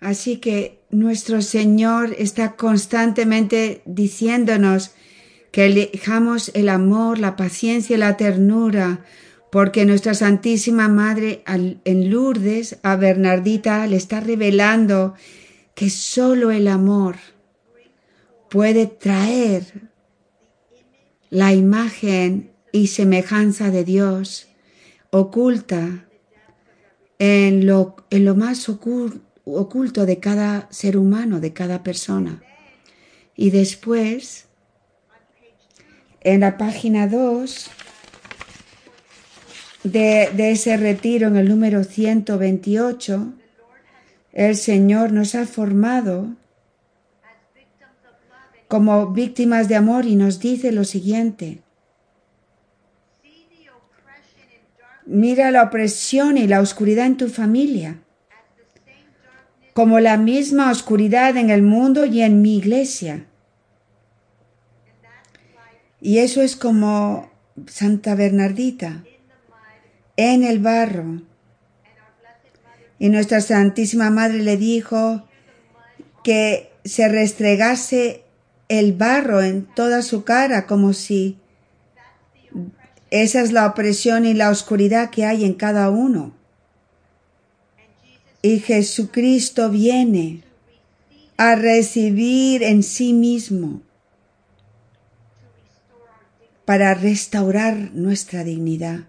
Así que nuestro Señor está constantemente diciéndonos que elijamos el amor, la paciencia y la ternura, porque nuestra Santísima Madre en Lourdes a Bernardita le está revelando que solo el amor puede traer la imagen y semejanza de Dios oculta en lo, en lo más oculto de cada ser humano, de cada persona. Y después, en la página 2 de, de ese retiro, en el número 128, el Señor nos ha formado como víctimas de amor y nos dice lo siguiente. Mira la opresión y la oscuridad en tu familia, como la misma oscuridad en el mundo y en mi iglesia. Y eso es como Santa Bernardita, en el barro. Y nuestra Santísima Madre le dijo que se restregase el barro en toda su cara como si esa es la opresión y la oscuridad que hay en cada uno. Y Jesucristo viene a recibir en sí mismo para restaurar nuestra dignidad.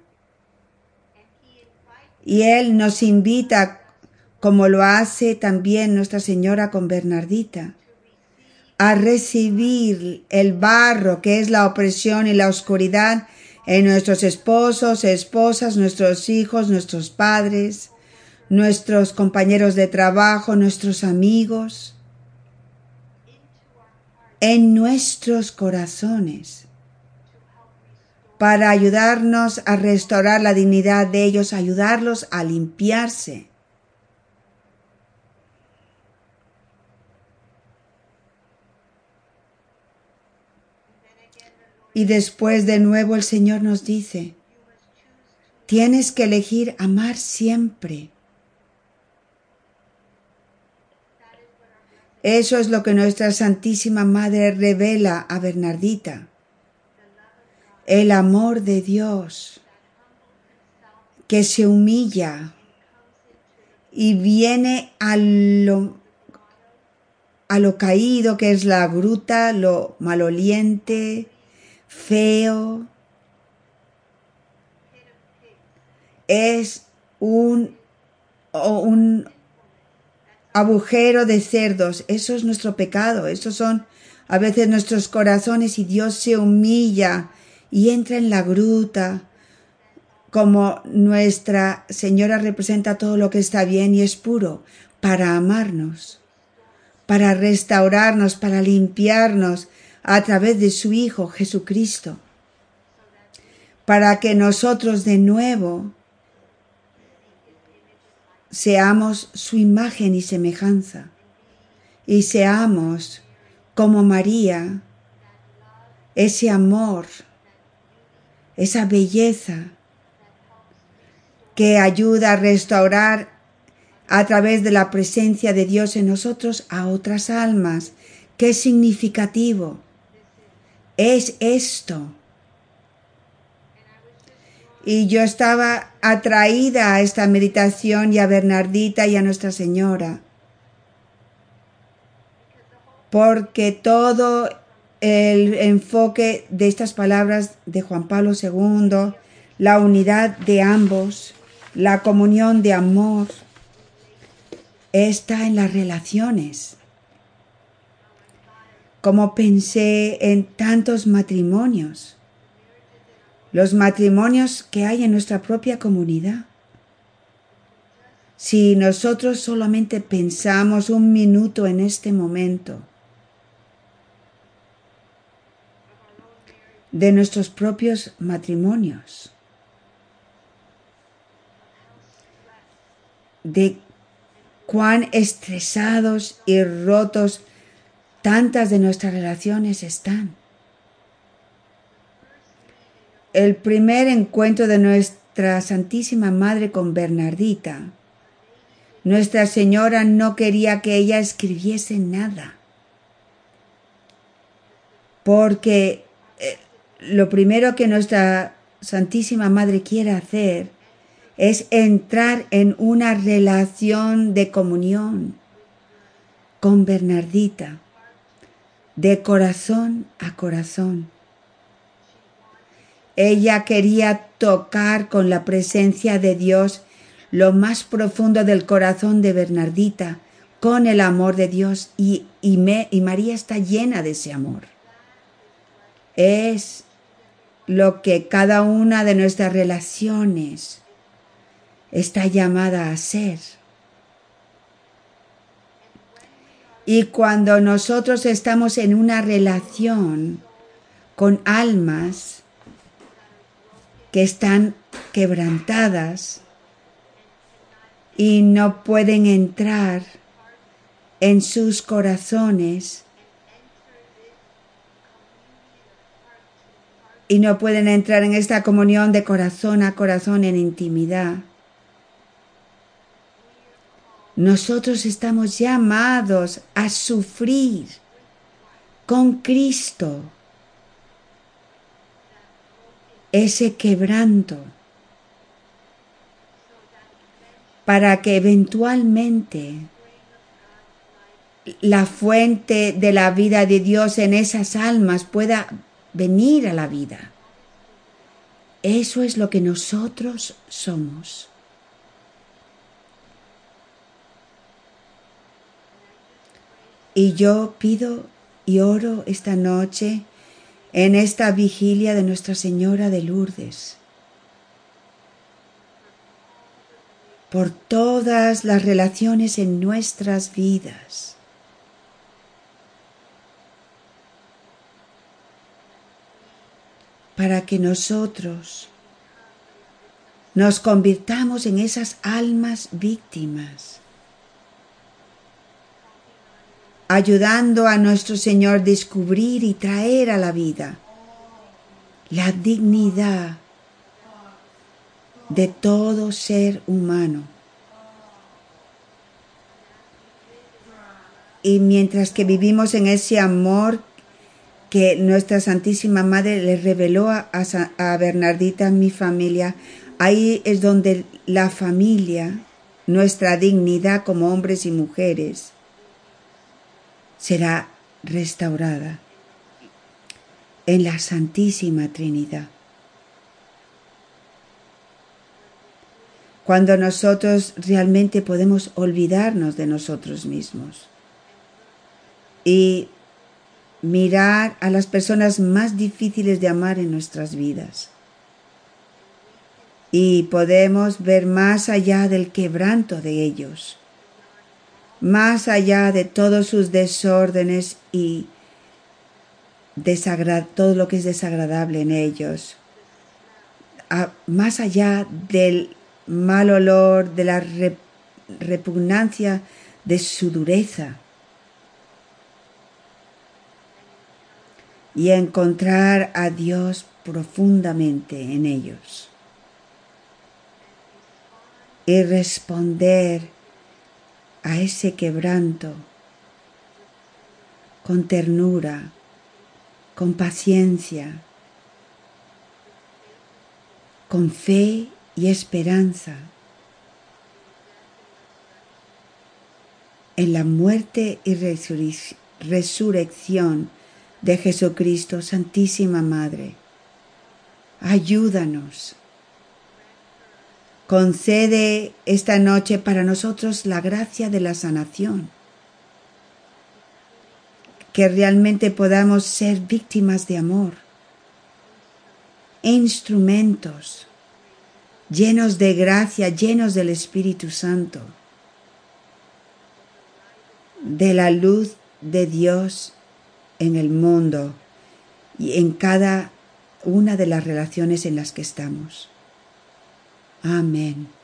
Y Él nos invita, como lo hace también Nuestra Señora con Bernardita, a recibir el barro que es la opresión y la oscuridad en nuestros esposos, esposas, nuestros hijos, nuestros padres, nuestros compañeros de trabajo, nuestros amigos, en nuestros corazones, para ayudarnos a restaurar la dignidad de ellos, ayudarlos a limpiarse Y después de nuevo el Señor nos dice, tienes que elegir amar siempre. Eso es lo que nuestra Santísima Madre revela a Bernardita. El amor de Dios que se humilla y viene a lo, lo caído que es la gruta, lo maloliente, feo, es un, un agujero de cerdos. Eso es nuestro pecado. Esos son a veces nuestros corazones y Dios se humilla y entra en la gruta. Como nuestra Señora representa todo lo que está bien y es puro para amarnos, para restaurarnos, para limpiarnos, a través de su Hijo Jesucristo, para que nosotros de nuevo seamos su imagen y semejanza y seamos como María, ese amor, esa belleza que ayuda a restaurar a través de la presencia de Dios en nosotros a otras almas. Qué significativo es esto. Y yo estaba atraída a esta meditación y a Bernardita y a Nuestra Señora. Porque todo el enfoque de estas palabras de Juan Pablo II, la unidad de ambos, la comunión de amor, está en las relaciones como pensé en tantos matrimonios, los matrimonios que hay en nuestra propia comunidad. Si nosotros solamente pensamos un minuto en este momento de nuestros propios matrimonios, de cuán estresados y rotos tantas de nuestras relaciones están. El primer encuentro de nuestra Santísima Madre con Bernardita Nuestra Señora no quería que ella escribiese nada. Porque eh, lo primero que nuestra Santísima Madre quiere hacer es entrar en una relación de comunión con Bernardita, de corazón a corazón. Ella quería tocar con la presencia de Dios lo más profundo del corazón de Bernardita, con el amor de Dios, y, y, y María está llena de ese amor. Es lo que cada una de nuestras relaciones está llamada a ser. Y cuando nosotros estamos en una relación con almas que están quebrantadas y no pueden entrar en sus corazones y no pueden entrar en esta comunión de corazón a corazón en intimidad. Nosotros estamos llamados a sufrir con Cristo ese quebranto para que eventualmente la fuente de la vida de Dios en esas almas pueda venir a la vida. Eso es lo que nosotros somos. Y yo pido y oro esta noche en esta vigilia de Nuestra Señora de Lourdes. Por todas las relaciones en nuestras vidas. Para que nosotros nos convirtamos en esas almas víctimas, ayudando a nuestro Señor a descubrir y traer a la vida la dignidad de todo ser humano. Y mientras que vivimos en ese amor que nuestra Santísima Madre le reveló a, a, Bernardita, mi familia. Ahí es donde la familia, nuestra dignidad como hombres y mujeres, será restaurada en la Santísima Trinidad. Cuando nosotros realmente podemos olvidarnos de nosotros mismos y mirar a las personas más difíciles de amar en nuestras vidas. Y podemos ver más allá del quebranto de ellos, más allá de todos sus desórdenes y todo lo que es desagradable en ellos, más allá del mal olor, de la repugnancia de su dureza y encontrar a Dios profundamente en ellos. Y responder a ese quebranto con ternura, con paciencia, con fe y esperanza en la muerte y resurrección de Jesucristo, Santísima Madre, ayúdanos. Concede esta noche para nosotros la gracia de la sanación, que realmente podamos ser víctimas de amor, instrumentos llenos de gracia, llenos del Espíritu Santo, de la luz de Dios en el mundo y en cada una de las relaciones en las que estamos. Amen.